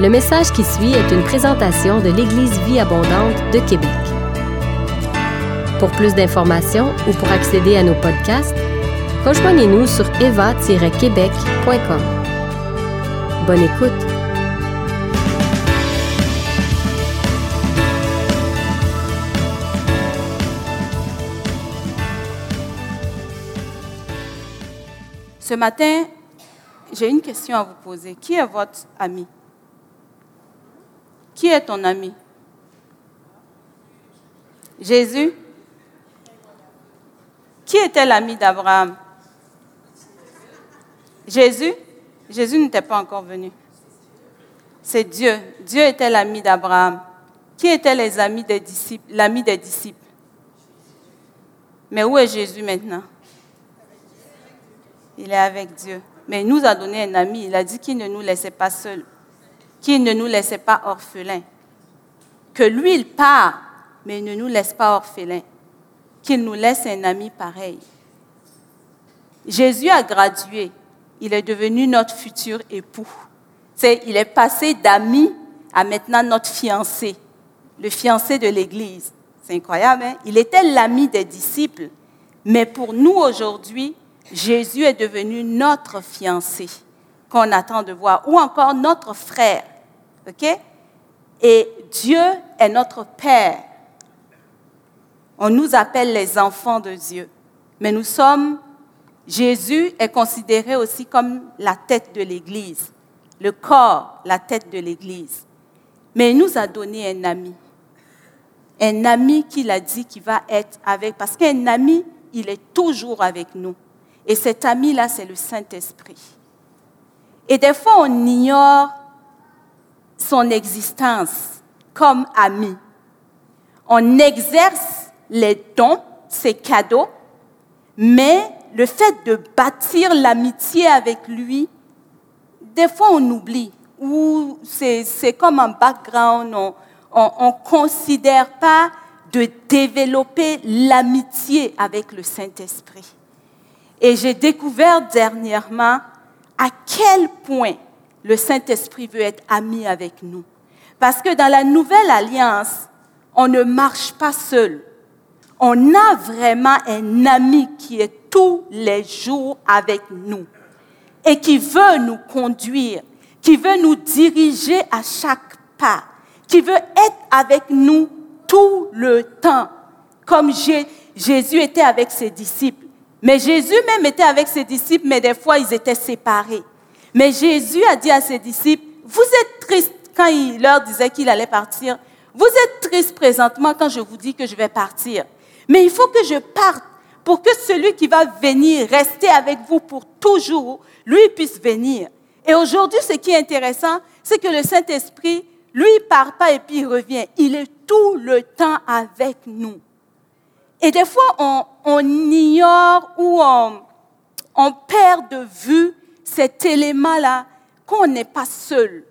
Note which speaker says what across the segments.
Speaker 1: Le message qui suit est une présentation de l'Église Vie Abondante de Québec. Pour plus d'informations ou pour accéder à nos podcasts, rejoignez-nous sur eva-québec.com. Bonne écoute!
Speaker 2: Ce matin, j'ai une question à vous poser. Qui est votre ami? Qui est ton ami? Jésus? Qui était l'ami d'Abraham? Jésus? Jésus n'était pas encore venu. C'est Dieu. Dieu était l'ami d'Abraham. Qui étaient les amis des disciples L'ami des disciples? Mais où est Jésus maintenant? Il est avec Dieu. Mais il nous a donné un ami. Il a dit qu'il ne nous laissait pas seuls, qu'il ne nous laissait pas orphelins. Que lui, il part, mais il ne nous laisse pas orphelins. Qu'il nous laisse un ami pareil. Jésus a gradué. Il est devenu notre futur époux. C'est, il est passé d'ami à maintenant notre fiancé, le fiancé de l'Église. C'est incroyable, hein? Il était l'ami des disciples. Mais pour nous aujourd'hui, Jésus est devenu notre fiancé qu'on attend de voir, ou encore notre frère. OK? Et Dieu est notre Père. On nous appelle les enfants de Dieu. Mais nous sommes, Jésus est considéré aussi comme la tête de l'Église, le corps, la tête de l'Église. Mais il nous a donné un ami. Un ami qu'il a dit qu'il va être avec, parce qu'un ami, il est toujours avec nous. Et cet ami-là, c'est le Saint-Esprit. Et des fois, on ignore son existence comme ami. On exerce les dons, ses cadeaux, mais le fait de bâtir l'amitié avec lui, des fois on oublie, ou c'est comme un background, on ne considère pas de développer l'amitié avec le Saint-Esprit. Et j'ai découvert dernièrement à quel point le Saint-Esprit veut être ami avec nous. Parce que dans la nouvelle alliance, on ne marche pas seul. On a vraiment un ami qui est tous les jours avec nous et qui veut nous conduire, qui veut nous diriger à chaque pas, qui veut être avec nous tout le temps, comme Jésus était avec ses disciples. Mais Jésus même était avec ses disciples, mais des fois ils étaient séparés. Mais Jésus a dit à ses disciples, vous êtes tristes quand il leur disait qu'il allait partir. Vous êtes tristes présentement quand je vous dis que je vais partir. Mais il faut que je parte pour que celui qui va venir rester avec vous pour toujours, lui puisse venir. Et aujourd'hui, ce qui est intéressant, c'est que le Saint-Esprit, lui, il part pas et puis il revient. Il est tout le temps avec nous. Et des fois, on, ignore ou on, on perd de vue cet élément-là qu'on n'est pas seul.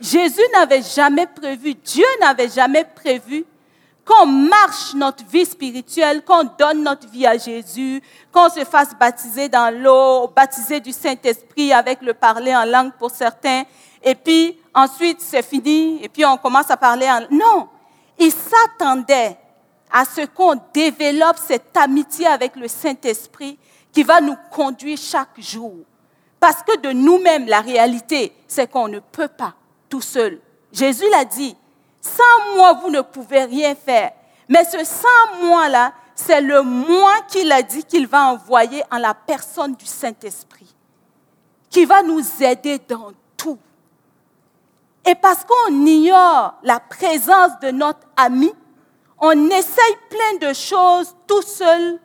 Speaker 2: Jésus n'avait jamais prévu, Dieu n'avait jamais prévu qu'on marche notre vie spirituelle, qu'on donne notre vie à Jésus, qu'on se fasse baptiser dans l'eau, baptiser du Saint-Esprit avec le parler en langue pour certains, et puis ensuite c'est fini, et puis on commence à parler en... Non, il s'attendait à ce qu'on développe cette amitié avec le Saint-Esprit qui va nous conduire chaque jour. Parce que de nous-mêmes, la réalité, c'est qu'on ne peut pas tout seul. Jésus l'a dit, sans moi, vous ne pouvez rien faire. Mais ce sans moi-là, c'est le moi qu'il a dit qu'il va envoyer en la personne du Saint-Esprit, qui va nous aider dans tout. Et parce qu'on ignore la présence de notre ami, on essaye plein de choses tout seul,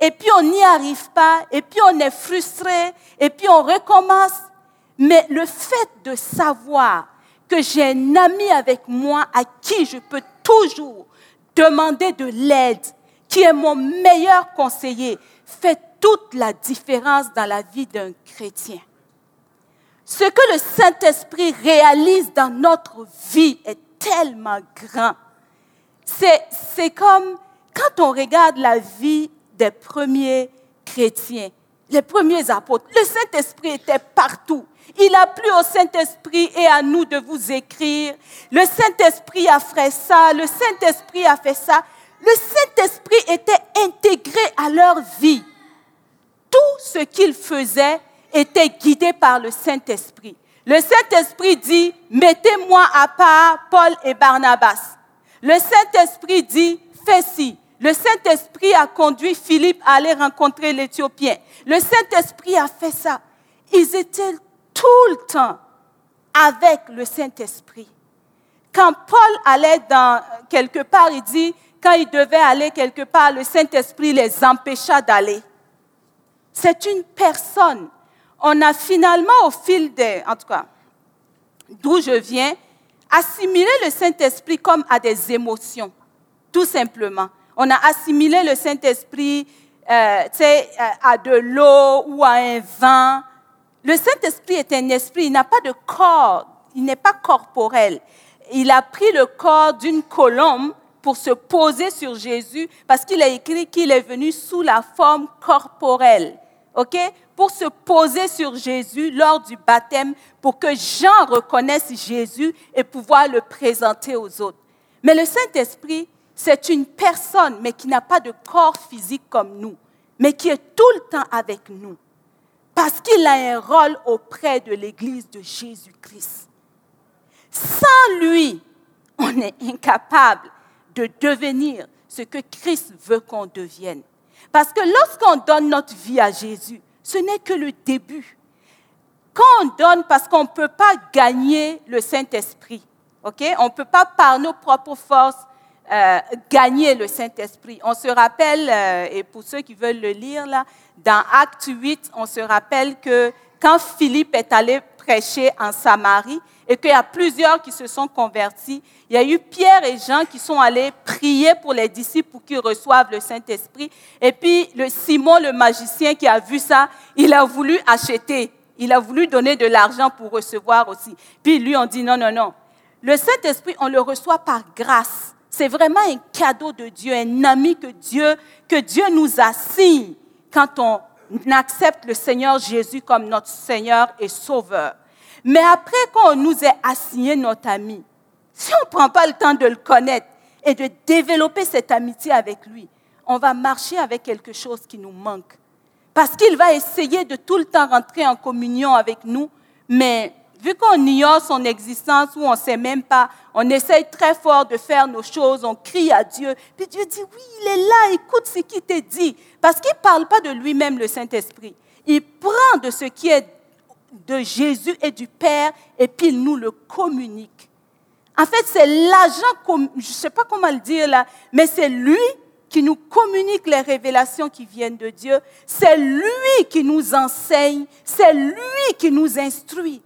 Speaker 2: et puis on n'y arrive pas, et puis on est frustré, et puis on recommence. Mais le fait de savoir que j'ai un ami avec moi à qui je peux toujours demander de l'aide, qui est mon meilleur conseiller, fait toute la différence dans la vie d'un chrétien. Ce que le Saint-Esprit réalise dans notre vie est tellement grand c'est comme quand on regarde la vie des premiers chrétiens, les premiers apôtres, le Saint-Esprit était partout. Il a plu au Saint-Esprit et à nous de vous écrire. Le Saint-Esprit a fait ça, le Saint-Esprit a fait ça. Le Saint-Esprit était intégré à leur vie. Tout ce qu'ils faisaient était guidé par le Saint-Esprit. Le Saint-Esprit dit, mettez-moi à part Paul et Barnabas. Le Saint-Esprit dit, fais ci. Le Saint-Esprit a conduit Philippe à aller rencontrer l'Éthiopien. Le Saint-Esprit a fait ça. Ils étaient tout le temps avec le Saint-Esprit. Quand Paul allait dans quelque part, il dit, quand il devait aller quelque part, le Saint-Esprit les empêcha d'aller. C'est une personne. On a finalement, au fil des, en tout cas, d'où je viens, assimilé le Saint-Esprit comme à des émotions, tout simplement. On a assimilé le Saint-Esprit euh, à de l'eau ou à un vin. Le Saint-Esprit est un esprit, il n'a pas de corps, il n'est pas corporel. Il a pris le corps d'une colombe pour se poser sur Jésus parce qu'il a écrit qu'il est venu sous la forme corporelle. OK? Pour se poser sur Jésus lors du baptême pour que Jean reconnaisse Jésus et pouvoir le présenter aux autres. Mais le Saint-Esprit, c'est une personne, mais qui n'a pas de corps physique comme nous, mais qui est tout le temps avec nous. Parce qu'il a un rôle auprès de l'Église de Jésus-Christ. Sans lui, on est incapable de devenir ce que Christ veut qu'on devienne. Parce que lorsqu'on donne notre vie à Jésus, ce n'est que le début. Quand on donne, parce qu'on ne peut pas gagner le Saint-Esprit, on ne peut pas par nos propres forces euh, gagner le Saint-Esprit. On se rappelle, euh, et pour ceux qui veulent le lire, là, dans Acte 8, on se rappelle que quand Philippe est allé prêcher en Samarie et qu'il y a plusieurs qui se sont convertis, il y a eu Pierre et Jean qui sont allés prier pour les disciples pour qu'ils reçoivent le Saint-Esprit. Et puis le Simon, le magicien qui a vu ça, il a voulu acheter. Il a voulu donner de l'argent pour recevoir aussi. Puis lui, on dit non, non, non. Le Saint-Esprit, on le reçoit par grâce. C'est vraiment un cadeau de Dieu, un ami que Dieu, que Dieu nous assigne quand on accepte le Seigneur Jésus comme notre Seigneur et Sauveur. Mais après qu'on nous ait assigné notre ami, si on ne prend pas le temps de le connaître et de développer cette amitié avec lui, on va marcher avec quelque chose qui nous manque. Parce qu'il va essayer de tout le temps rentrer en communion avec nous, mais vu qu'on ignore son existence ou on ne sait même pas, on essaye très fort de faire nos choses, on crie à Dieu. Puis Dieu dit, oui, il est là, écoute ce qu'il te dit. Parce qu'il ne parle pas de lui-même, le Saint-Esprit. Il prend de ce qui est de Jésus et du Père et puis il nous le communique. En fait, c'est l'agent, je ne sais pas comment le dire là, mais c'est lui qui nous communique les révélations qui viennent de Dieu. C'est lui qui nous enseigne, c'est lui qui nous instruit.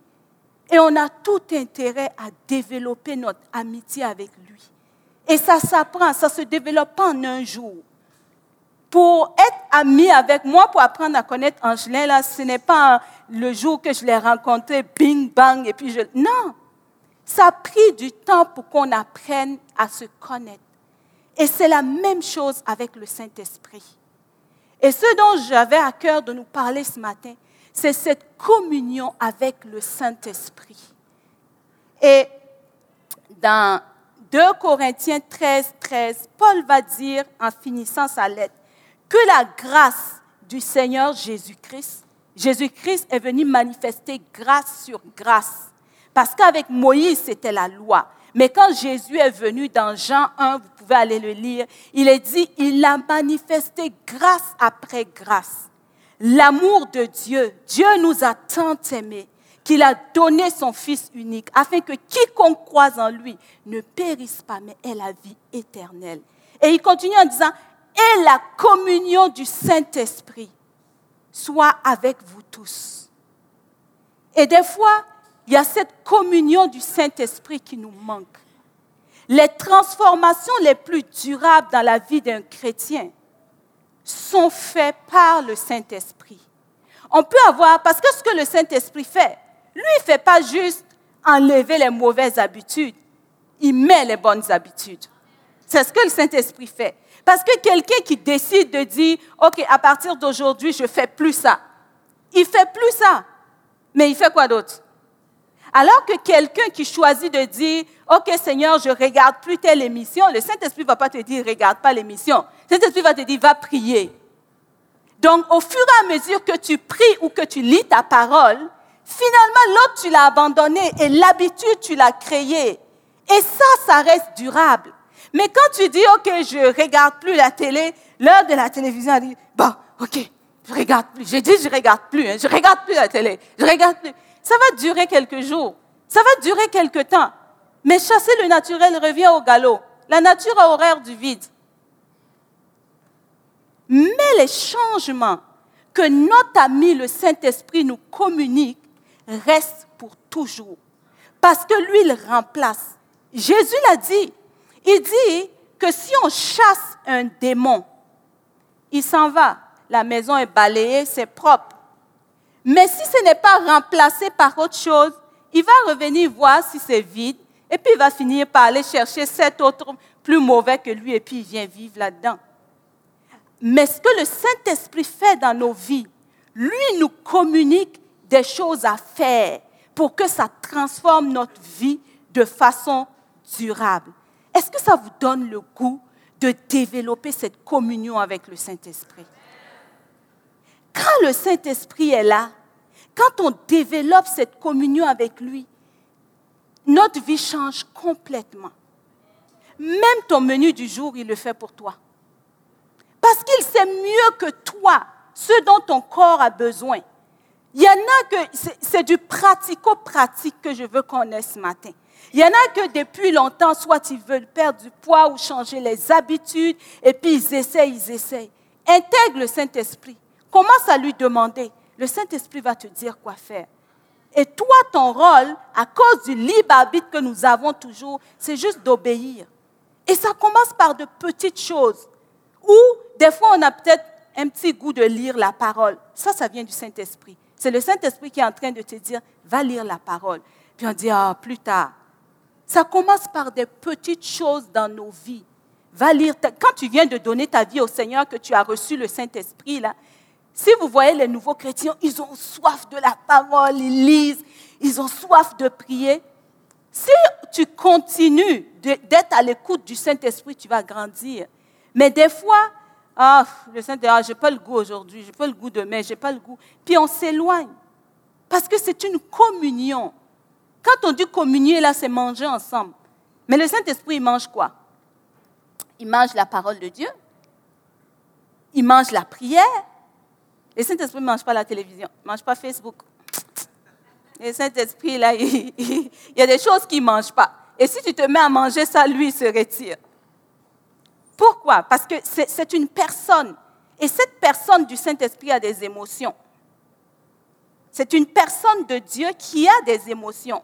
Speaker 2: Et on a tout intérêt à développer notre amitié avec lui. Et ça s'apprend, ça se développe pas en un jour. Pour être ami avec moi, pour apprendre à connaître Angelin, là, ce n'est pas le jour que je l'ai rencontré, bing, bang, et puis je... Non, ça a pris du temps pour qu'on apprenne à se connaître. Et c'est la même chose avec le Saint-Esprit. Et ce dont j'avais à cœur de nous parler ce matin, c'est cette communion avec le Saint-Esprit. Et dans 2 Corinthiens 13, 13, Paul va dire, en finissant sa lettre, que la grâce du Seigneur Jésus-Christ, Jésus-Christ est venu manifester grâce sur grâce. Parce qu'avec Moïse, c'était la loi. Mais quand Jésus est venu dans Jean 1, vous pouvez aller le lire, il est dit, il a manifesté grâce après grâce l'amour de Dieu. Dieu nous a tant aimés qu'il a donné son Fils unique afin que quiconque croise en lui ne périsse pas, mais ait la vie éternelle. Et il continue en disant, et la communion du Saint-Esprit soit avec vous tous. Et des fois, il y a cette communion du Saint-Esprit qui nous manque. Les transformations les plus durables dans la vie d'un chrétien, sont faits par le Saint-Esprit. On peut avoir, parce que ce que le Saint-Esprit fait, lui, il ne fait pas juste enlever les mauvaises habitudes, il met les bonnes habitudes. C'est ce que le Saint-Esprit fait. Parce que quelqu'un qui décide de dire, OK, à partir d'aujourd'hui, je ne fais plus ça, il ne fait plus ça. Mais il fait quoi d'autre? Alors que quelqu'un qui choisit de dire, OK Seigneur, je regarde plus telle émission, le Saint-Esprit va pas te dire, regarde pas l'émission. Saint-Esprit va te dire, va prier. Donc, au fur et à mesure que tu pries ou que tu lis ta parole, finalement, l'autre, tu l'as abandonné et l'habitude, tu l'as créée. Et ça, ça reste durable. Mais quand tu dis, OK, je regarde plus la télé, l'heure de la télévision, elle dit, bon, OK, je regarde plus. J'ai dit, je regarde plus, hein, je regarde plus la télé, je regarde plus. Ça va durer quelques jours, ça va durer quelques temps. Mais chasser le naturel revient au galop. La nature a horreur du vide. Mais les changements que notre ami le Saint-Esprit nous communique restent pour toujours. Parce que lui, il remplace. Jésus l'a dit. Il dit que si on chasse un démon, il s'en va. La maison est balayée, c'est propre. Mais si ce n'est pas remplacé par autre chose, il va revenir voir si c'est vide et puis il va finir par aller chercher cet autre plus mauvais que lui et puis il vient vivre là-dedans. Mais ce que le Saint-Esprit fait dans nos vies, lui nous communique des choses à faire pour que ça transforme notre vie de façon durable. Est-ce que ça vous donne le goût de développer cette communion avec le Saint-Esprit? Quand le Saint-Esprit est là, quand on développe cette communion avec lui, notre vie change complètement. Même ton menu du jour, il le fait pour toi. Parce qu'il sait mieux que toi ce dont ton corps a besoin. Il y en a que c'est du pratico-pratique que je veux qu'on ait ce matin. Il y en a que depuis longtemps, soit ils veulent perdre du poids ou changer les habitudes, et puis ils essayent, ils essayent. Intègre le Saint-Esprit. Commence à lui demander. Le Saint-Esprit va te dire quoi faire. Et toi, ton rôle, à cause du libre arbitre que nous avons toujours, c'est juste d'obéir. Et ça commence par de petites choses. Ou des fois, on a peut-être un petit goût de lire la parole. Ça, ça vient du Saint-Esprit. C'est le Saint-Esprit qui est en train de te dire, va lire la parole. Puis on dit, ah, plus tard. Ça commence par des petites choses dans nos vies. Va lire. Quand tu viens de donner ta vie au Seigneur, que tu as reçu le Saint-Esprit, là, si vous voyez les nouveaux chrétiens, ils ont soif de la parole, ils lisent, ils ont soif de prier. Si tu continues d'être à l'écoute du Saint-Esprit, tu vas grandir. Mais des fois, ah, le Saint-Esprit, je n'ai pas le goût aujourd'hui, je n'ai pas le goût demain, je n'ai pas le goût. Puis on s'éloigne. Parce que c'est une communion. Quand on dit communier, là, c'est manger ensemble. Mais le Saint-Esprit, il mange quoi? Il mange la parole de Dieu. Il mange la prière. Le Saint-Esprit ne mange pas la télévision, ne mange pas Facebook. Le Saint-Esprit, là, il, y a des choses qu'il ne mange pas. Et si tu te mets à manger ça, lui, il se retire. Pourquoi? Parce que c'est une personne. Et cette personne du Saint-Esprit a des émotions. C'est une personne de Dieu qui a des émotions.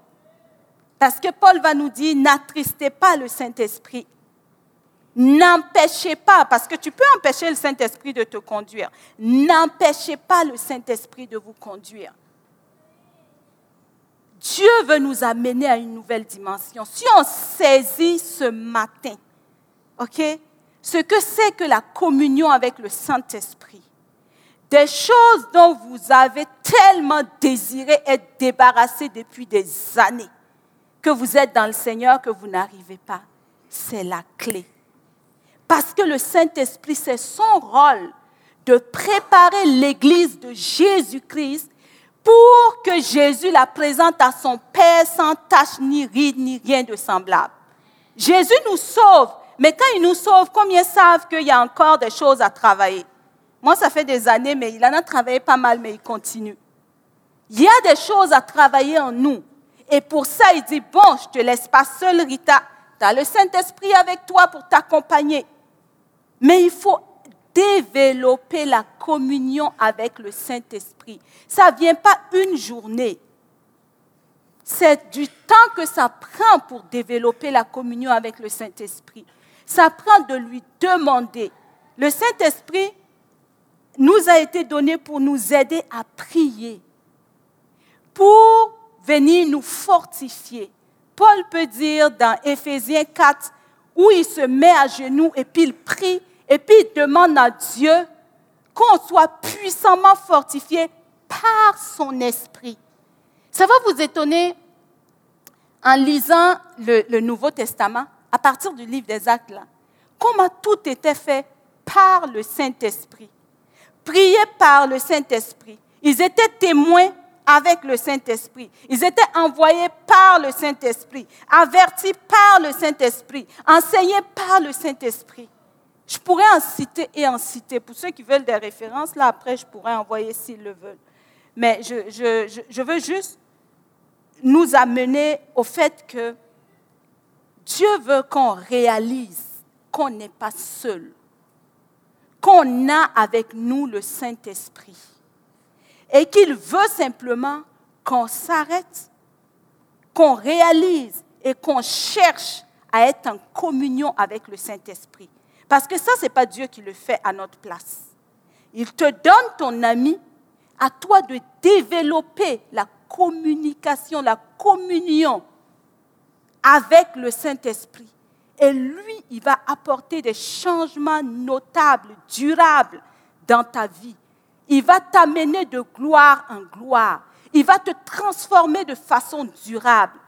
Speaker 2: Parce que Paul va nous dire, n'attristez pas le Saint-Esprit. N'empêchez pas, parce que tu peux empêcher le Saint-Esprit de te conduire. N'empêchez pas le Saint-Esprit de vous conduire. Dieu veut nous amener à une nouvelle dimension. Si on saisit ce matin, OK, ce que c'est que la communion avec le Saint-Esprit, des choses dont vous avez tellement désiré être débarrassé depuis des années, que vous êtes dans le Seigneur, que vous n'arrivez pas, c'est la clé. Parce que le Saint-Esprit, c'est son rôle de préparer l'Église de Jésus-Christ pour que Jésus la présente à son Père sans tache, ni ride, ni rien de semblable. Jésus nous sauve, mais quand il nous sauve, combien savent qu'il y a encore des choses à travailler? Moi, ça fait des années, mais il en a travaillé pas mal, mais il continue. Il y a des choses à travailler en nous. Et pour ça, il dit, bon, je te laisse pas seul, Rita. Tu as le Saint-Esprit avec toi pour t'accompagner. Mais il faut développer la communion avec le Saint-Esprit. Ça ne vient pas une journée. C'est du temps que ça prend pour développer la communion avec le Saint-Esprit. Ça prend de lui demander. Le Saint-Esprit nous a été donné pour nous aider à prier, pour venir nous fortifier. Paul peut dire dans Éphésiens 4, où il se met à genoux et puis il prie et puis il demande à Dieu qu'on soit puissamment fortifié par son esprit. Ça va vous étonner, en lisant le, Nouveau Testament, à partir du livre des Actes, là, comment tout était fait par le Saint-Esprit. Prié par le Saint-Esprit. Ils étaient témoins avec le Saint-Esprit. Ils étaient envoyés par le Saint-Esprit, avertis par le Saint-Esprit, enseignés par le Saint-Esprit. Je pourrais en citer et en citer. Pour ceux qui veulent des références, là après, je pourrais envoyer s'ils le veulent. Mais je, je, je veux juste nous amener au fait que Dieu veut qu'on réalise qu'on n'est pas seul, qu'on a avec nous le Saint-Esprit et qu'il veut simplement qu'on s'arrête, qu'on réalise et qu'on cherche à être en communion avec le Saint-Esprit. Parce que ça, ce n'est pas Dieu qui le fait à notre place. Il te donne ton ami, à toi de développer la communication, la communion avec le Saint-Esprit. Et lui, il va apporter des changements notables, durables dans ta vie. Il va t'amener de gloire en gloire. Il va te transformer de façon durable.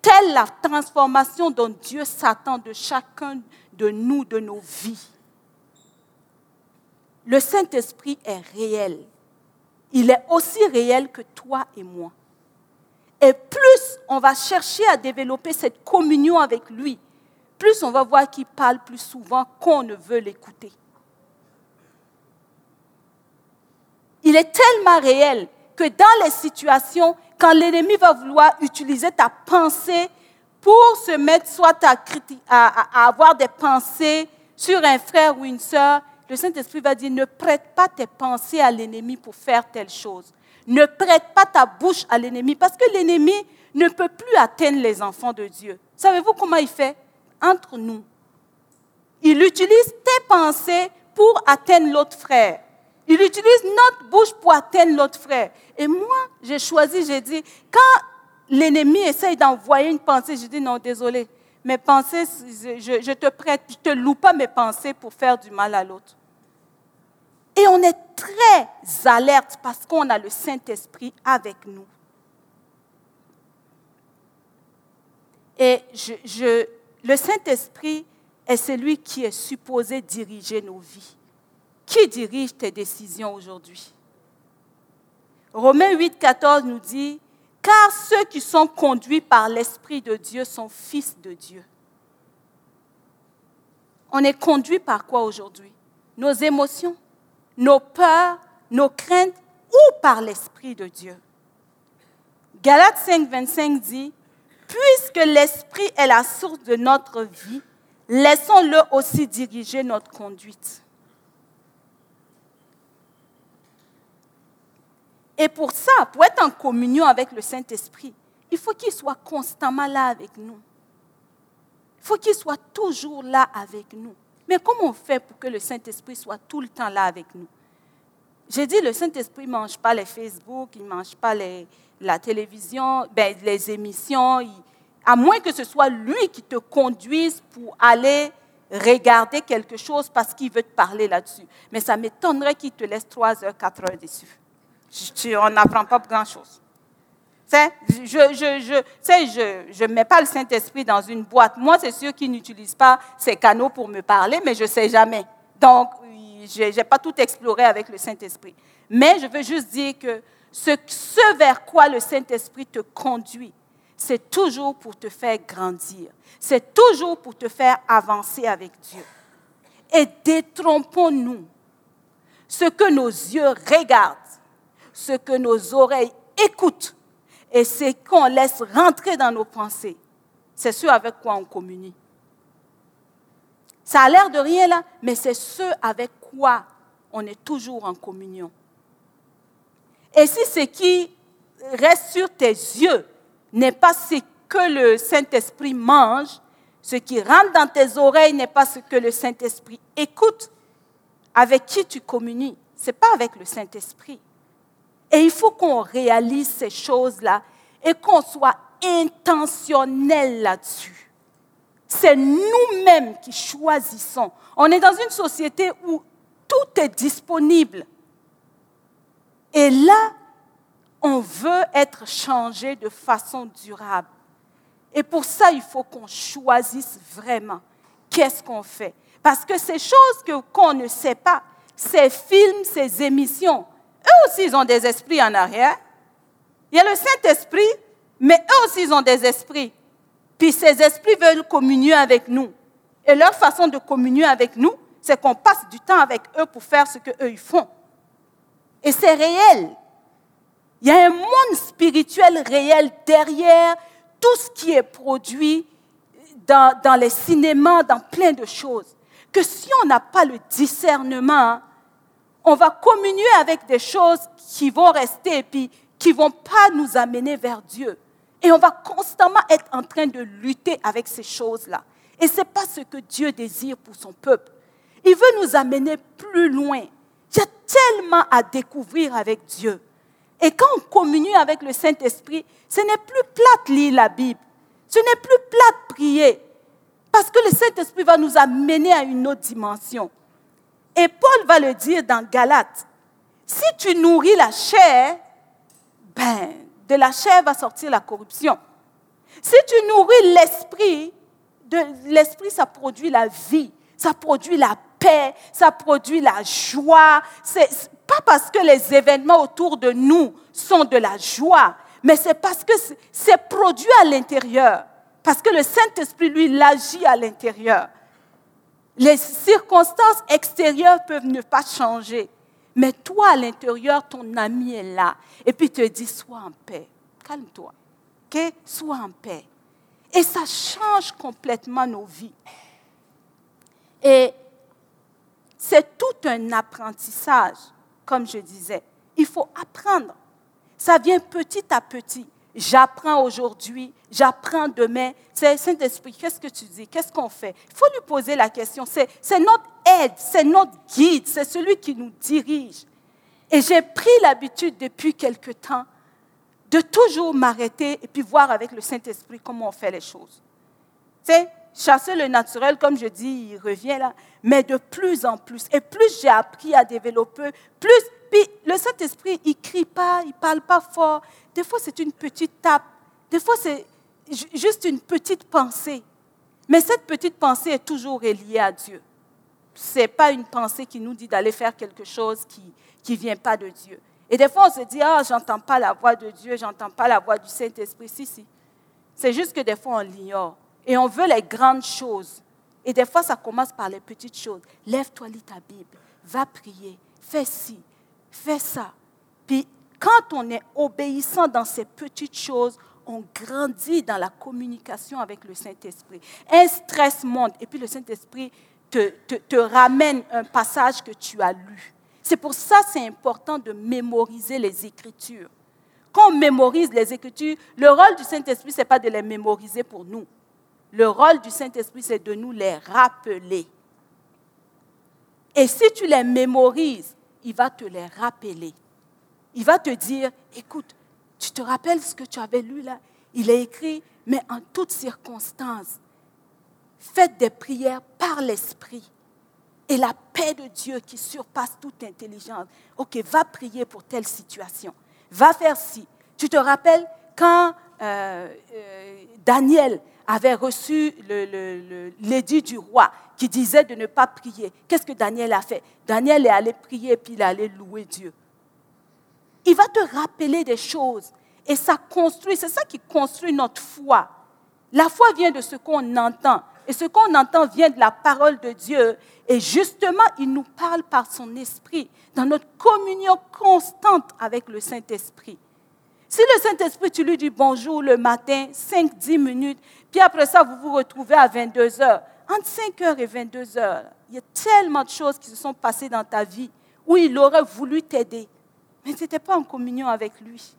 Speaker 2: Telle la transformation dont Dieu s'attend de chacun de nous, de nos vies. Le Saint-Esprit est réel. Il est aussi réel que toi et moi. Et plus on va chercher à développer cette communion avec lui, plus on va voir qu'il parle plus souvent qu'on ne veut l'écouter. Il est tellement réel que dans les situations, quand l'ennemi va vouloir utiliser ta pensée pour se mettre soit à, avoir des pensées sur un frère ou une sœur, le Saint-Esprit va dire, ne prête pas tes pensées à l'ennemi pour faire telle chose. Ne prête pas ta bouche à l'ennemi parce que l'ennemi ne peut plus atteindre les enfants de Dieu. Savez-vous comment il fait Entre nous? Il utilise tes pensées pour atteindre l'autre frère. Il utilise notre bouche pour atteindre l'autre frère. Et moi, j'ai choisi, j'ai dit, quand l'ennemi essaye d'envoyer une pensée, je dis non, désolé, mes pensées, je, je te prête, je te loue pas mes pensées pour faire du mal à l'autre. Et on est très alerte parce qu'on a le Saint-Esprit avec nous. Et le Saint-Esprit est celui qui est supposé diriger nos vies. Qui dirige tes décisions aujourd'hui? Romains 8, 14 nous dit, car ceux qui sont conduits par l'Esprit de Dieu sont fils de Dieu. On est conduit par quoi aujourd'hui? Nos émotions, nos peurs, nos craintes ou par l'Esprit de Dieu. Galates 5, 25 dit, Puisque l'Esprit est la source de notre vie, laissons-le aussi diriger notre conduite. Et pour ça, pour être en communion avec le Saint-Esprit, il faut qu'il soit constamment là avec nous. Il faut qu'il soit toujours là avec nous. Mais comment on fait pour que le Saint-Esprit soit tout le temps là avec nous? J'ai dit, le Saint-Esprit ne mange pas les Facebook, il ne mange pas la télévision, ben, les émissions, à moins que ce soit lui qui te conduise pour aller regarder quelque chose parce qu'il veut te parler là-dessus. Mais ça m'étonnerait qu'il te laisse 3 heures, 4 heures dessus. on n'apprend pas grand-chose. Je ne je, mets pas le Saint-Esprit dans une boîte. Moi, c'est sûr qu'il n'utilise pas ses canaux pour me parler, mais je ne sais jamais. Donc, je n'ai pas tout exploré avec le Saint-Esprit. Mais je veux juste dire que ce, ce vers quoi le Saint-Esprit te conduit, c'est toujours pour te faire grandir. C'est toujours pour te faire avancer avec Dieu. Et détrompons-nous. Ce que nos yeux regardent, ce que nos oreilles écoutent, et ce qu'on laisse rentrer dans nos pensées, c'est ce avec quoi on communie. Ça a l'air de rien là, mais c'est ce avec quoi on est toujours en communion. Et si ce qui reste sur tes yeux n'est pas ce que le Saint-Esprit mange, ce qui rentre dans tes oreilles n'est pas ce que le Saint-Esprit écoute, avec qui tu communies, ce n'est pas avec le Saint-Esprit. Et il faut qu'on réalise ces choses-là et qu'on soit intentionnel là-dessus. C'est nous-mêmes qui choisissons. On est dans une société où tout est disponible. Et là, on veut être changé de façon durable. Et pour ça, il faut qu'on choisisse vraiment qu'est-ce qu'on fait. Parce que ces choses qu'on ne sait pas, ces films, ces émissions, eux aussi, ils ont des esprits en arrière. Il y a le Saint-Esprit, mais eux aussi, ils ont des esprits. Puis ces esprits veulent communier avec nous. Et leur façon de communier avec nous, c'est qu'on passe du temps avec eux pour faire ce qu'eux, ils font. Et c'est réel. Il y a un monde spirituel réel derrière tout ce qui est produit dans, dans les cinémas, dans plein de choses. Que si on n'a pas le discernement, on va communier avec des choses qui vont rester et puis qui ne vont pas nous amener vers Dieu. Et on va constamment être en train de lutter avec ces choses-là. Et ce n'est pas ce que Dieu désire pour son peuple. Il veut nous amener plus loin. Il y a tellement à découvrir avec Dieu. Et quand on communie avec le Saint-Esprit, ce n'est plus plate lire la Bible. Ce n'est plus plate prier. Parce que le Saint-Esprit va nous amener à une autre dimension. Et Paul va le dire dans Galates. Si tu nourris la chair, ben, de la chair va sortir la corruption. Si tu nourris l'esprit, de l'esprit, ça produit la vie, ça produit la paix, ça produit la joie. C'est pas parce que les événements autour de nous sont de la joie, mais c'est parce que c'est produit à l'intérieur. Parce que le Saint-Esprit, lui, l'agit à l'intérieur. Les circonstances extérieures peuvent ne pas changer, mais toi, à l'intérieur, ton ami est là. Et puis te dit, sois en paix. Calme-toi. OK? Sois en paix. Et ça change complètement nos vies. Et c'est tout un apprentissage, comme je disais. Il faut apprendre. Ça vient petit à petit. J'apprends aujourd'hui, j'apprends demain. C'est Saint-Esprit, qu'est-ce que tu dis? Qu'est-ce qu'on fait? Il faut lui poser la question. C'est notre aide, c'est notre guide, c'est celui qui nous dirige. Et j'ai pris l'habitude depuis quelque temps de toujours m'arrêter et puis voir avec le Saint-Esprit comment on fait les choses. C'est chasser le naturel, comme je dis, il revient là, mais de plus en plus. Et plus j'ai appris à développer, plus. Puis le Saint-Esprit, il crie pas, il parle pas fort. Des fois, c'est une petite tape. Des fois, c'est juste une petite pensée. Mais cette petite pensée est toujours reliée à Dieu. Ce n'est pas une pensée qui nous dit d'aller faire quelque chose qui ne vient pas de Dieu. Et des fois, on se dit, ah, j'entends pas la voix de Dieu, j'entends pas la voix du Saint-Esprit. Si, si. C'est juste que des fois, on l'ignore. Et on veut les grandes choses. Et des fois, ça commence par les petites choses. Lève-toi, lis ta Bible, va prier, fais ci, fais ça. Puis, quand on est obéissant dans ces petites choses, on grandit dans la communication avec le Saint-Esprit. Un stress monte, et puis le Saint-Esprit te, te, te ramène un passage que tu as lu. C'est pour ça que c'est important de mémoriser les Écritures. Quand on mémorise les Écritures, le rôle du Saint-Esprit, ce n'est pas de les mémoriser pour nous. Le rôle du Saint-Esprit, c'est de nous les rappeler. Et si tu les mémorises, il va te les rappeler. Il va te dire, écoute, tu te rappelles ce que tu avais lu là? Il est écrit, mais en toutes circonstances, faites des prières par l'Esprit et la paix de Dieu qui surpasse toute intelligence. Ok, va prier pour telle situation. Va faire ci. Tu te rappelles quand euh, euh, Daniel avait reçu l'édit du roi qui disait de ne pas prier. Qu'est-ce que Daniel a fait? Daniel est allé prier et puis il est allé louer Dieu. Il va te rappeler des choses et ça construit, c'est ça qui construit notre foi. La foi vient de ce qu'on entend. Et ce qu'on entend vient de la parole de Dieu. Et justement, il nous parle par son esprit, dans notre communion constante avec le Saint-Esprit. Si le Saint-Esprit, tu lui dis bonjour le matin, 5-10 minutes, puis après ça, vous vous retrouvez à 22 heures. Entre 5 heures et 22 heures, il y a tellement de choses qui se sont passées dans ta vie où il aurait voulu t'aider, mais tu n'étais pas en communion avec lui.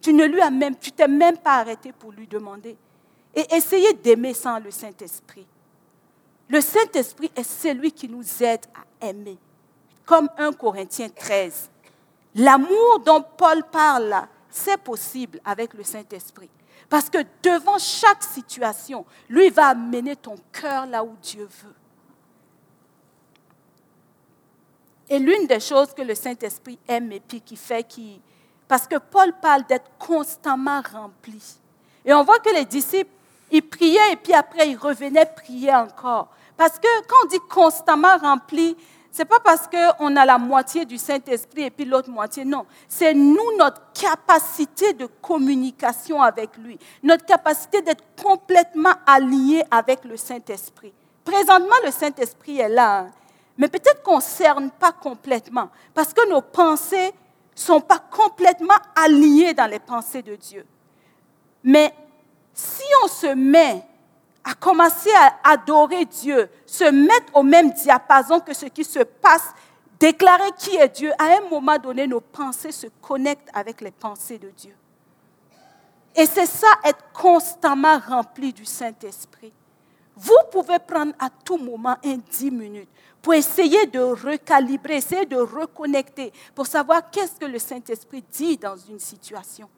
Speaker 2: Tu ne lui as même, tu t'es même pas arrêté pour lui demander et essayer d'aimer sans le Saint-Esprit. Le Saint-Esprit est celui qui nous aide à aimer, comme 1 Corinthiens 13. L'amour dont Paul parle c'est possible avec le Saint-Esprit. Parce que devant chaque situation, lui va amener ton cœur là où Dieu veut. Et l'une des choses que le Saint-Esprit aime et puis qui fait, qui, parce que Paul parle d'être constamment rempli. Et on voit que les disciples Il priait et puis après il revenait prier encore. Parce que quand on dit constamment rempli, c'est pas parce qu'on a la moitié du Saint-Esprit et puis l'autre moitié, non. C'est nous, notre capacité de communication avec lui, notre capacité d'être complètement allié avec le Saint-Esprit. Présentement, le Saint-Esprit est là, hein. mais peut-être qu'on ne cerne pas complètement, parce que nos pensées ne sont pas complètement alignées dans les pensées de Dieu. Mais si on se met à commencer à adorer Dieu, se mettre au même diapason que ce qui se passe, déclarer qui est Dieu, à un moment donné, nos pensées se connectent avec les pensées de Dieu. Et c'est ça, être constamment rempli du Saint-Esprit. Vous pouvez prendre à tout moment un dix minutes pour essayer de recalibrer, essayer de reconnecter, pour savoir qu'est-ce que le Saint-Esprit dit dans une situation.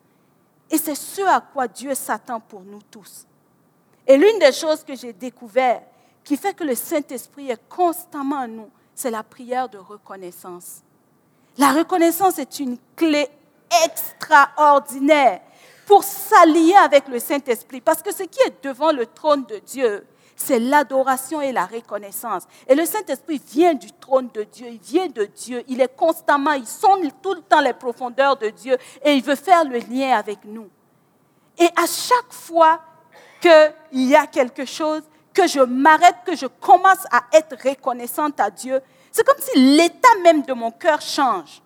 Speaker 2: Et c'est ce à quoi Dieu s'attend pour nous tous. Et l'une des choses que j'ai découvert qui fait que le Saint-Esprit est constamment en nous, c'est la prière de reconnaissance. La reconnaissance est une clé extraordinaire pour s'allier avec le Saint-Esprit. Parce que ce qui est devant le trône de Dieu, c'est l'adoration et la reconnaissance. Et le Saint-Esprit vient du trône de Dieu, il vient de Dieu, il est constamment, il sonne tout le temps les profondeurs de Dieu et il veut faire le lien avec nous. Et à chaque fois qu'il y a quelque chose, que je m'arrête, que je commence à être reconnaissante à Dieu, c'est comme si l'état même de mon cœur change.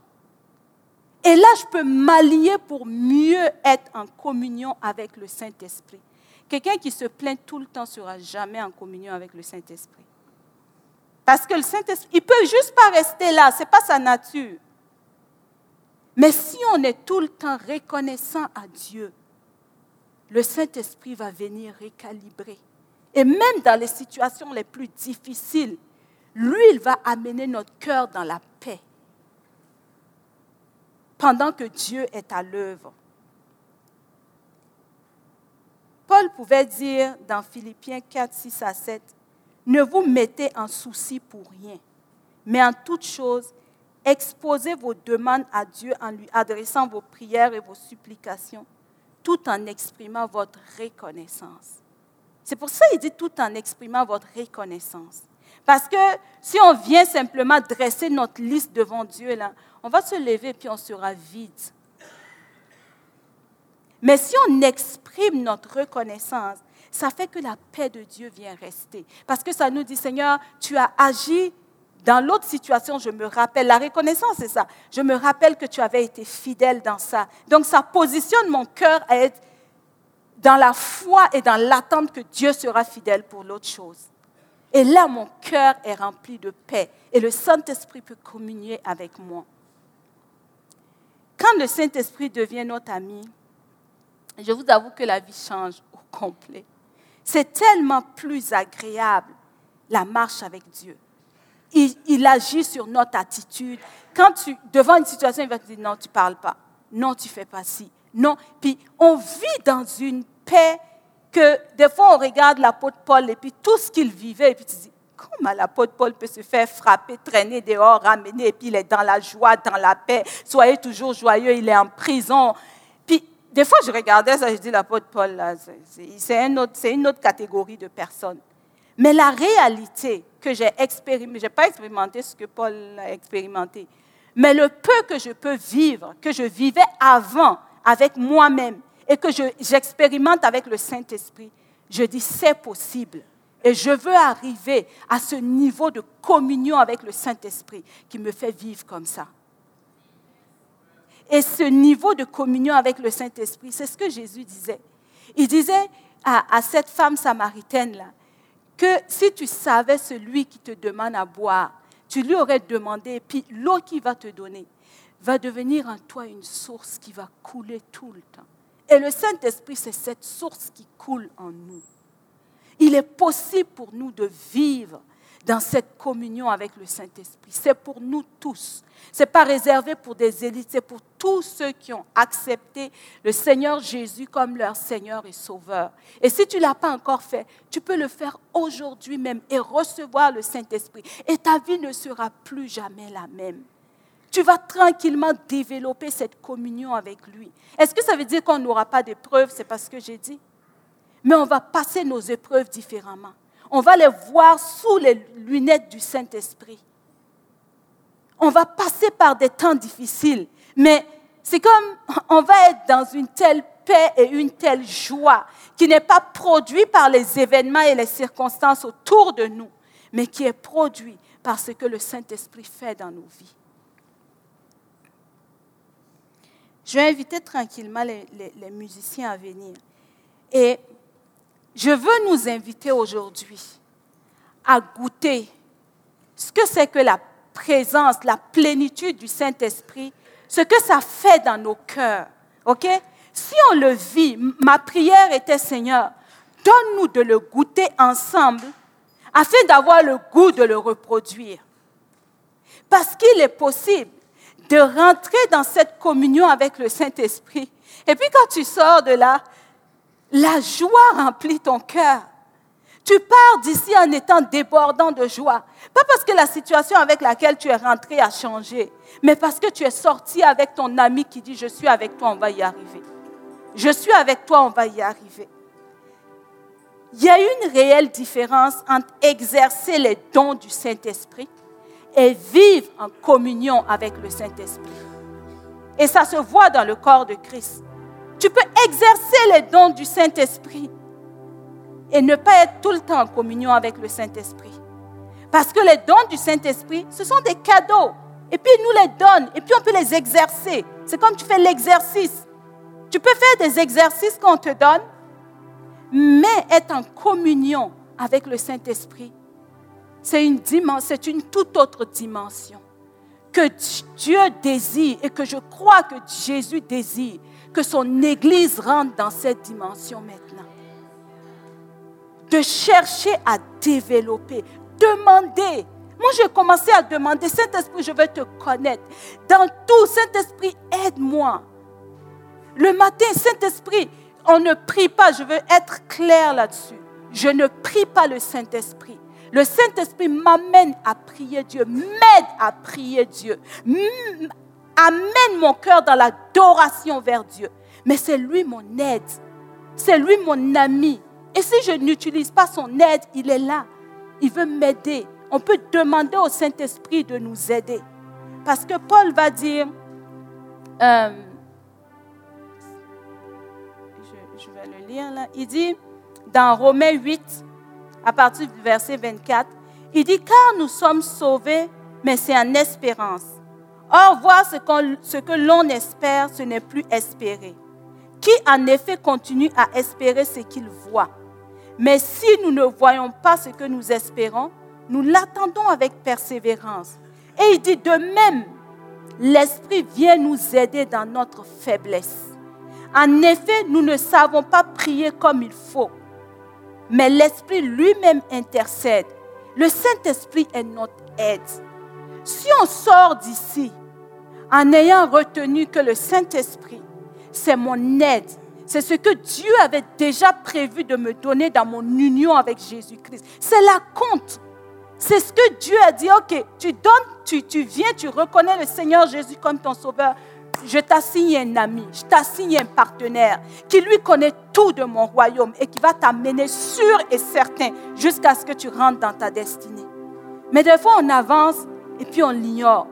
Speaker 2: Et là, je peux m'allier pour mieux être en communion avec le Saint-Esprit. Quelqu'un qui se plaint tout le temps sera jamais en communion avec le Saint-Esprit. Parce que le Saint-Esprit, il ne peut juste pas rester là, ce n'est pas sa nature. Mais si on est tout le temps reconnaissant à Dieu, le Saint-Esprit va venir récalibrer. Et même dans les situations les plus difficiles, lui, il va amener notre cœur dans la paix. Pendant que Dieu est à l'œuvre. Paul pouvait dire dans Philippiens 4, 6 à 7, Ne vous mettez en souci pour rien, mais en toute chose, exposez vos demandes à Dieu en lui adressant vos prières et vos supplications tout en exprimant votre reconnaissance. C'est pour ça qu'il dit tout en exprimant votre reconnaissance. Parce que si on vient simplement dresser notre liste devant Dieu, là, on va se lever puis on sera vide. Mais si on exprime notre reconnaissance, ça fait que la paix de Dieu vient rester. Parce que ça nous dit, Seigneur, tu as agi dans l'autre situation, je me rappelle, la reconnaissance, c'est ça. Je me rappelle que tu avais été fidèle dans ça. Donc ça positionne mon cœur à être dans la foi et dans l'attente que Dieu sera fidèle pour l'autre chose. Et là, mon cœur est rempli de paix et le Saint-Esprit peut communier avec moi. Quand le Saint-Esprit devient notre ami, je vous avoue que la vie change au complet. C'est tellement plus agréable la marche avec Dieu il, agit sur notre attitude. Quand tu, devant une situation, il va te dire non, tu ne parles pas. Non, tu ne fais pas ci. Non. Puis on vit dans une paix que des fois on regarde l'apôtre Paul et puis tout ce qu'il vivait, et puis tu dis, comment l'apôtre Paul peut se faire frapper, traîner dehors, ramener, et puis il est dans la joie, dans la paix. Soyez toujours joyeux, il est en prison. Puis des fois je regardais ça, je dis l'apôtre Paul, c'est une autre catégorie de personnes. Mais la réalité que j'ai expérimentée, je n'ai pas expérimenté ce que Paul a expérimenté, mais le peu que je peux vivre, que je vivais avant avec moi-même et que j'expérimente avec le Saint-Esprit, je dis c'est possible. Et je veux arriver à ce niveau de communion avec le Saint-Esprit qui me fait vivre comme ça. Et ce niveau de communion avec le Saint-Esprit, c'est ce que Jésus disait. Il disait à cette femme samaritaine-là, que si tu savais celui qui te demande à boire, tu lui aurais demandé, et puis l'eau qu'il va te donner va devenir en toi une source qui va couler tout le temps. Et le Saint-Esprit, c'est cette source qui coule en nous. Il est possible pour nous de vivre dans cette communion avec le Saint-Esprit. C'est pour nous tous. Ce n'est pas réservé pour des élites, c'est pour tous ceux qui ont accepté le Seigneur Jésus comme leur Seigneur et Sauveur. Et si tu ne l'as pas encore fait, tu peux le faire aujourd'hui même et recevoir le Saint-Esprit. Et ta vie ne sera plus jamais la même. Tu vas tranquillement développer cette communion avec lui. Est-ce que ça veut dire qu'on n'aura pas d'épreuves? C'est pas ce que j'ai dit. mais on va passer nos épreuves différemment. On va les voir sous les lunettes du Saint-Esprit. On va passer par des temps difficiles, mais c'est comme on va être dans une telle paix et une telle joie qui n'est pas produite par les événements et les circonstances autour de nous, mais qui est produite par ce que le Saint-Esprit fait dans nos vies. Je vais inviter tranquillement les, musiciens à venir. Et je veux nous inviter aujourd'hui à goûter ce que c'est que la présence, la plénitude du Saint-Esprit, ce que ça fait dans nos cœurs. OK? Si on le vit, ma prière était Seigneur, donne-nous de le goûter ensemble afin d'avoir le goût de le reproduire. Parce qu'il est possible de rentrer dans cette communion avec le Saint-Esprit. Et puis quand tu sors de là, la joie remplit ton cœur. Tu pars d'ici en étant débordant de joie. Pas parce que la situation avec laquelle tu es rentré a changé, mais parce que tu es sorti avec ton ami qui dit, je suis avec toi, on va y arriver. Je suis avec toi, on va y arriver. Il y a une réelle différence entre exercer les dons du Saint-Esprit et vivre en communion avec le Saint-Esprit. Et ça se voit dans le corps de Christ. Tu peux exercer les dons du Saint-Esprit et ne pas être tout le temps en communion avec le Saint-Esprit. Parce que les dons du Saint-Esprit, ce sont des cadeaux. Et puis il nous les donne. Et puis on peut les exercer. C'est comme tu fais l'exercice. Tu peux faire des exercices qu'on te donne, mais être en communion avec le Saint-Esprit, c'est une, c'est une toute autre dimension que Dieu désire et que je crois que Jésus désire que son Église rentre dans cette dimension maintenant. De chercher à développer, demander. Moi, j'ai commencé à demander, Saint-Esprit, je veux te connaître. Dans tout, Saint-Esprit, aide-moi. Le matin, Saint-Esprit, on ne prie pas, je veux être clair là-dessus. Je ne prie pas le Saint-Esprit. Le Saint-Esprit m'amène à prier Dieu, m'aide à prier Dieu, amène mon cœur dans l'adoration vers Dieu. Mais c'est lui mon aide, c'est lui mon ami. Et si je n'utilise pas son aide, il est là. Il veut m'aider. On peut demander au Saint-Esprit de nous aider. Parce que Paul va dire, euh, je vais le lire là. Il dit dans Romains 8, à partir du verset 24, il dit Car nous sommes sauvés, mais c'est en espérance. Or, voir ce, ce que l'on espère, ce n'est plus espérer. Qui en effet continue à espérer ce qu'il voit Mais si nous ne voyons pas ce que nous espérons, nous l'attendons avec persévérance. Et il dit de même, l'Esprit vient nous aider dans notre faiblesse. En effet, nous ne savons pas prier comme il faut, mais l'Esprit lui-même intercède. Le Saint-Esprit est notre aide. Si on sort d'ici en ayant retenu que le Saint-Esprit, c'est mon aide, c'est ce que Dieu avait déjà prévu de me donner dans mon union avec Jésus-Christ. C'est la compte. C'est ce que Dieu a dit, ok, tu donnes, tu, viens, tu reconnais le Seigneur Jésus comme ton sauveur je t'assigne un ami, je t'assigne un partenaire qui lui connaît tout de mon royaume et qui va t'amener sûr et certain jusqu'à ce que tu rentres dans ta destinée. Mais des fois, on avance et puis on l'ignore.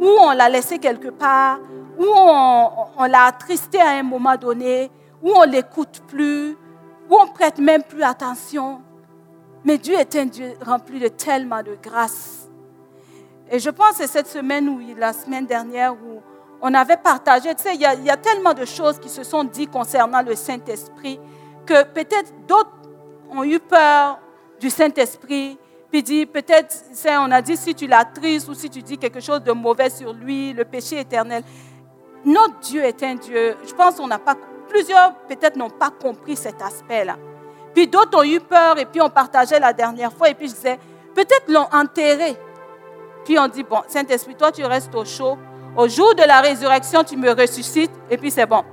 Speaker 2: Ou on l'a laissé quelque part, ou on, l'a attristé à un moment donné, ou on l'écoute plus, ou on prête même plus attention. Mais Dieu est un Dieu rempli de tellement de grâce. Et je pense que cette semaine ou la semaine dernière où on avait partagé, tu sais, il y, a tellement de choses qui se sont dites concernant le Saint-Esprit que peut-être d'autres ont eu peur du Saint-Esprit, puis dit peut-être, on a dit si tu l'attristes ou si tu dis quelque chose de mauvais sur lui, le péché éternel. Notre Dieu est un Dieu, je pense qu'on n'a pas, plusieurs peut-être n'ont pas compris cet aspect-là. Puis d'autres ont eu peur et puis on partageait la dernière fois et puis je disais, peut-être l'ont enterré. Puis on dit, bon, Saint-Esprit, toi tu restes au chaud, au jour de la résurrection, tu me ressuscites et puis c'est bon.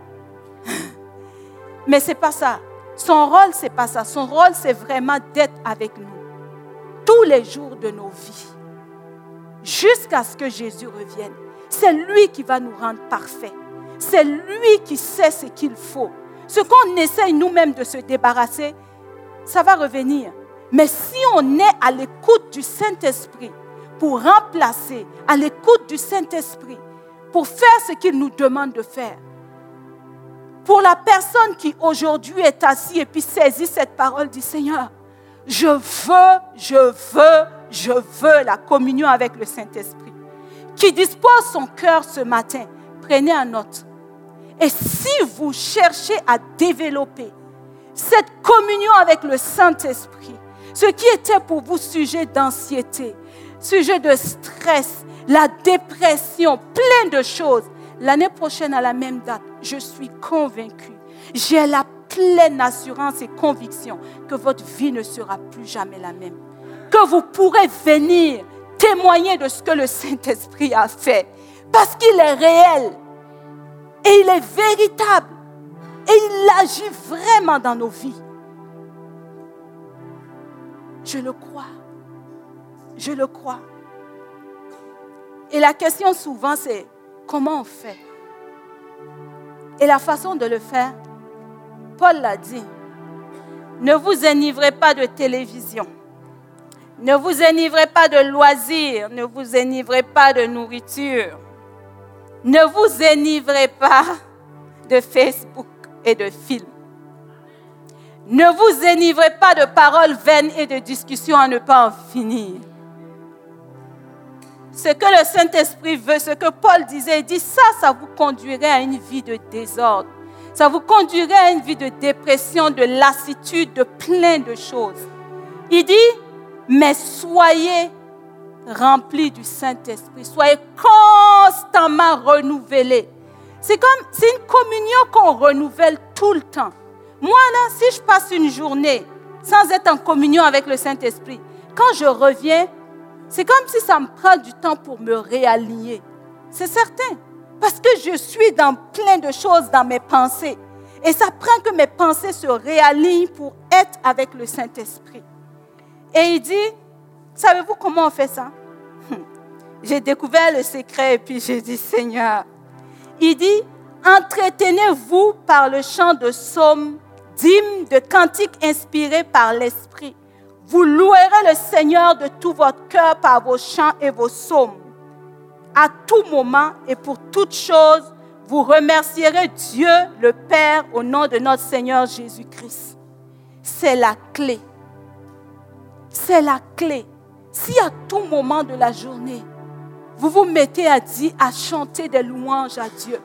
Speaker 2: Mais c'est pas ça. Son rôle, c'est pas ça. Son rôle, c'est vraiment d'être avec nous tous les jours de nos vies jusqu'à ce que Jésus revienne. C'est lui qui va nous rendre parfaits. C'est lui qui sait ce qu'il faut. ce qu'on essaye nous-mêmes de se débarrasser, ça va revenir. Mais si on est à l'écoute du Saint-Esprit pour remplacer, à l'écoute du Saint-Esprit, pour faire ce qu'il nous demande de faire, pour la personne qui aujourd'hui est assise et puis saisit cette parole du Seigneur, je veux, je veux, je veux la communion avec le Saint-Esprit, qui dispose son cœur ce matin, prenez un note. Et si vous cherchez à développer cette communion avec le Saint-Esprit, ce qui était pour vous sujet d'anxiété, sujet de stress, la dépression, plein de choses, l'année prochaine à la même date, je suis convaincue, j'ai la pleine assurance et conviction que votre vie ne sera plus jamais la même. Que vous pourrez venir témoigner de ce que le Saint-Esprit a fait. Parce qu'il est réel. Et il est véritable. Et il agit vraiment dans nos vies. Je le crois. Je le crois. Et la question souvent, c'est comment on fait? Et la façon de le faire, Paul l'a dit. Ne vous enivrez pas de télévision. Ne vous enivrez pas de loisirs. Ne vous enivrez pas de nourriture. Ne vous enivrez pas de Facebook et de films. Ne vous enivrez pas de paroles vaines et de discussions à ne pas en finir. Ce que le Saint-Esprit veut, ce que Paul disait, il dit ça, ça vous conduirait à une vie de désordre. Ça vous conduirait à une vie de dépression, de lassitude, de plein de choses. Il dit, mais soyez remplis du Saint-Esprit, soyez constamment renouvelés. C'est comme, c'est une communion qu'on renouvelle tout le temps. Moi, là, si je passe une journée sans être en communion avec le Saint-Esprit, quand je reviens, c'est comme si ça me prend du temps pour me réaligner. C'est certain. Parce que je suis dans plein de choses dans mes pensées. Et ça prend que mes pensées se réalignent pour être avec le Saint-Esprit. Et il dit, savez-vous comment on fait ça? J'ai découvert le secret et puis j'ai dit, Seigneur, il dit, entretenez-vous par le chant de psaumes, d'hymnes, de cantiques inspirés par l'Esprit. Vous louerez le Seigneur de tout votre cœur par vos chants et vos psaumes à tout moment et pour toute chose, vous remercierez Dieu le Père au nom de notre Seigneur Jésus-Christ. C'est la clé. C'est la clé. Si à tout moment de la journée, vous vous mettez à dire, à chanter des louanges à Dieu,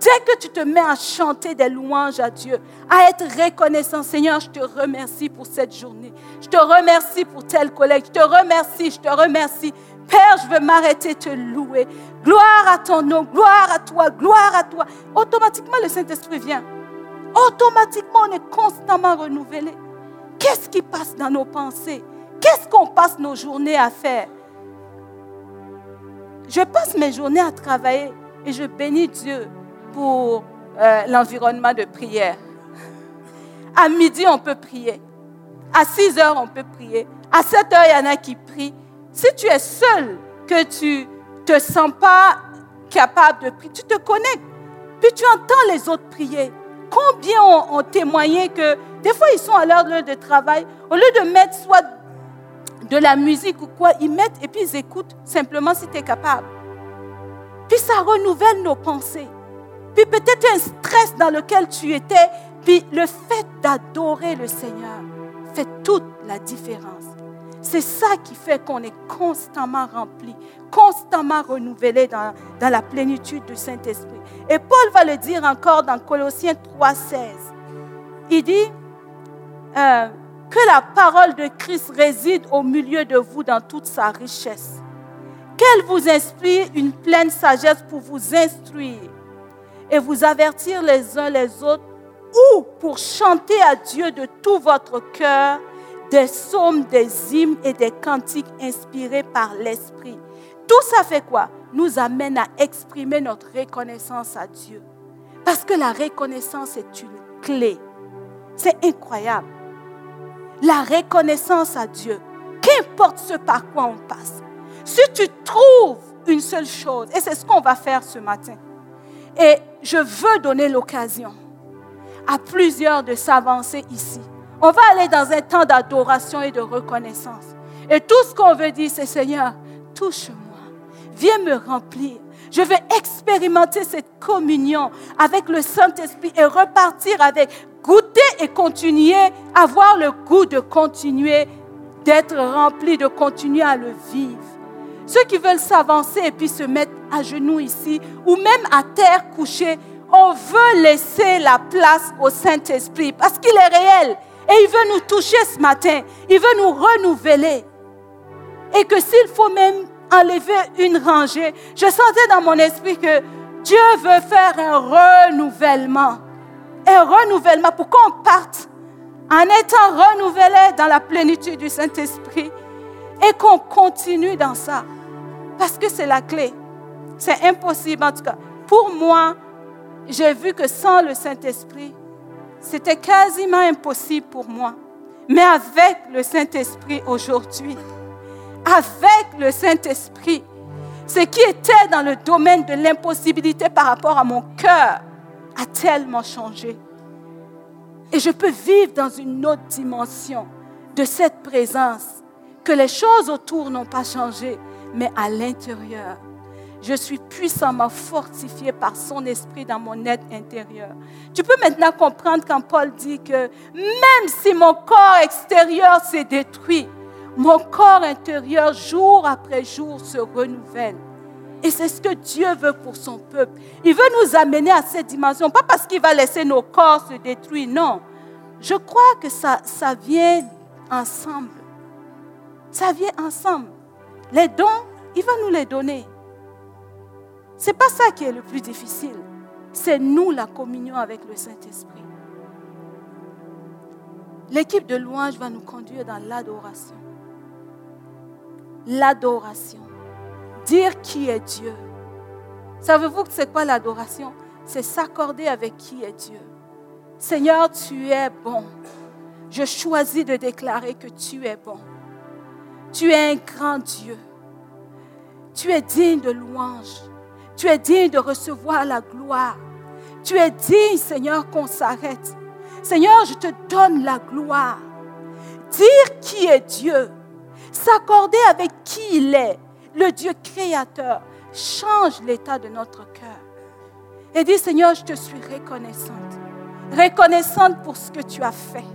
Speaker 2: dès que tu te mets à chanter des louanges à Dieu, à être reconnaissant, Seigneur, je te remercie pour cette journée. Je te remercie pour tel collègue. Je te remercie, je te remercie. Père, je veux m'arrêter te louer. Gloire à ton nom, gloire à toi, gloire à toi. Automatiquement, le Saint-Esprit vient. Automatiquement, on est constamment renouvelé. Qu'est-ce qui passe dans nos pensées? Qu'est-ce qu'on passe nos journées à faire? Je passe mes journées à travailler et je bénis Dieu pour euh, l'environnement de prière. À midi, on peut prier. À 6 heures, on peut prier. À 7 heures, il y en a qui prient. Si tu es seul, que tu te sens pas capable de prier, tu te connectes. Puis tu entends les autres prier. Combien ont, témoigné que des fois ils sont à leur lieu de travail, au lieu de mettre soit de la musique ou quoi, ils mettent et puis ils écoutent simplement si tu es capable. Puis ça renouvelle nos pensées. Puis peut-être un stress dans lequel tu étais, puis le fait d'adorer le Seigneur fait toute la différence. C'est ça qui fait qu'on est constamment rempli, constamment renouvelé dans, la plénitude du Saint-Esprit. Et Paul va le dire encore dans Colossiens 3,16. Il dit euh, que la parole de Christ réside au milieu de vous dans toute sa richesse. Qu'elle vous inspire une pleine sagesse pour vous instruire et vous avertir les uns les autres ou pour chanter à Dieu de tout votre cœur des psaumes, des hymnes et des cantiques inspirés par l'Esprit. Tout ça fait quoi? Nous amène à exprimer notre reconnaissance à Dieu. Parce que la reconnaissance est une clé. C'est incroyable. La reconnaissance à Dieu, qu'importe ce par quoi on passe. Si tu trouves une seule chose, et c'est ce qu'on va faire ce matin, et je veux donner l'occasion à plusieurs de s'avancer ici. On va aller dans un temps d'adoration et de reconnaissance. Et tout ce qu'on veut dire, c'est Seigneur, touche-moi, viens me remplir. Je vais expérimenter cette communion avec le Saint-Esprit et repartir avec goûter et continuer, avoir le goût de continuer, d'être rempli, de continuer à le vivre. Ceux qui veulent s'avancer et puis se mettre à genoux ici, ou même à terre couchés, on veut laisser la place au Saint-Esprit parce qu'il est réel et il veut nous toucher ce matin. Il veut nous renouveler. Et que s'il faut même enlever une rangée, je sentais dans mon esprit que Dieu veut faire un renouvellement. Un renouvellement pour qu'on parte en étant renouvelé dans la plénitude du Saint-Esprit et qu'on continue dans ça. Parce que c'est la clé. C'est impossible en tout cas. Pour moi, j'ai vu que sans le Saint-Esprit, c'était quasiment impossible pour moi. Mais avec le Saint-Esprit aujourd'hui, avec le Saint-Esprit, ce qui était dans le domaine de l'impossibilité par rapport à mon cœur a tellement changé. Et je peux vivre dans une autre dimension de cette présence, que les choses autour n'ont pas changé, mais à l'intérieur, je suis puissamment fortifié par son esprit dans mon être intérieur. Tu peux maintenant comprendre quand Paul dit que même si mon corps extérieur s'est détruit, mon corps intérieur, jour après jour, se renouvelle. Et c'est ce que Dieu veut pour son peuple. Il veut nous amener à cette dimension, pas parce qu'il va laisser nos corps se détruire, non. Je crois que ça, ça vient ensemble. Ça vient ensemble. Les dons, il va nous les donner. N'est pas ça qui est le plus difficile. C'est nous la communion avec le Saint-Esprit. L'équipe de louange va nous conduire dans l'adoration. L'adoration. Dire qui est Dieu. Savez-vous que c'est quoi l'adoration? C'est s'accorder avec qui est Dieu. Seigneur, tu es bon. Je choisis de déclarer que tu es bon. Tu es un grand Dieu. Tu es digne de louange. Tu es digne de recevoir la gloire. Tu es digne, Seigneur, qu'on s'arrête. Seigneur, je te donne la gloire. Dire qui est Dieu, s'accorder avec qui il est, le Dieu créateur, change l'état de notre cœur. Et dire, Seigneur, je te suis reconnaissante. Reconnaissante pour ce que tu as fait.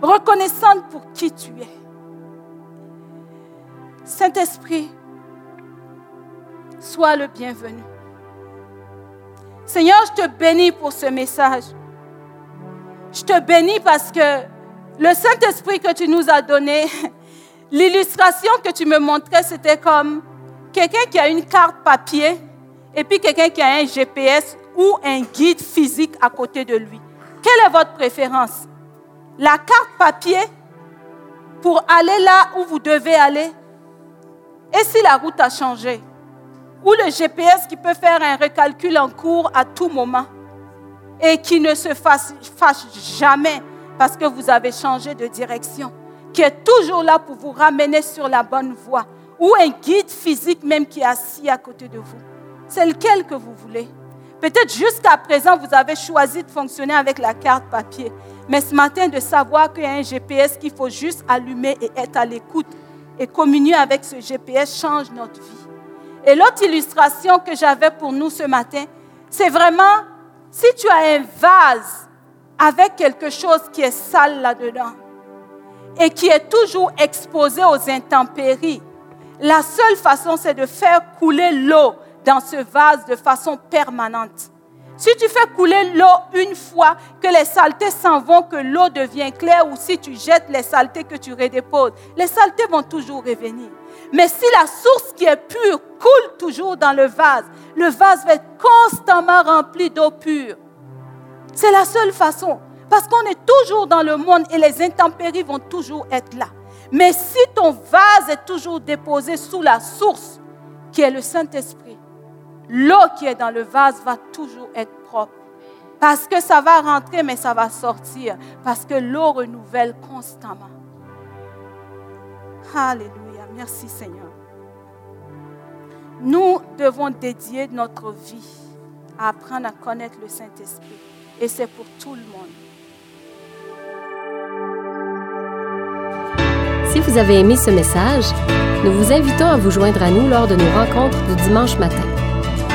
Speaker 2: Reconnaissante pour qui tu es. Saint-Esprit, sois le bienvenu. Seigneur, je te bénis pour ce message. Je te bénis parce que le Saint-Esprit que tu nous as donné, l'illustration que tu me montrais, c'était comme quelqu'un qui a une carte papier et puis quelqu'un qui a un GPS ou un guide physique à côté de lui. Quelle est votre préférence? La carte papier pour aller là où vous devez aller? Et si la route a changé? Ou le GPS qui peut faire un recalcul en cours à tout moment et qui ne se fâche jamais parce que vous avez changé de direction, qui est toujours là pour vous ramener sur la bonne voie, ou un guide physique même qui est assis à côté de vous. C'est lequel que vous voulez? Peut-être jusqu'à présent, vous avez choisi de fonctionner avec la carte papier, mais ce matin, de savoir qu'il y a un GPS qu'il faut juste allumer et être à l'écoute et communier avec ce GPS change notre vie. Et l'autre illustration que j'avais pour nous ce matin, c'est vraiment si tu as un vase avec quelque chose qui est sale là-dedans et qui est toujours exposé aux intempéries, la seule façon, c'est de faire couler l'eau dans ce vase de façon permanente. Si tu fais couler l'eau une fois, que les saletés s'en vont, que l'eau devient claire, ou si tu jettes les saletés que tu redéposes, les saletés vont toujours revenir. Mais si la source qui est pure coule toujours dans le vase, le vase va être constamment rempli d'eau pure. C'est la seule façon. Parce qu'on est toujours dans le monde et les intempéries vont toujours être là. Mais si ton vase est toujours déposé sous la source, qui est le Saint-Esprit, l'eau qui est dans le vase va toujours être propre. Parce que ça va rentrer, mais ça va sortir. Parce que l'eau renouvelle constamment. Alléluia. Merci Seigneur. Nous devons dédier notre vie à apprendre à connaître le Saint-Esprit. Et c'est pour tout le monde.
Speaker 1: Si vous avez aimé ce message, nous vous invitons à vous joindre à nous lors de nos rencontres du dimanche matin.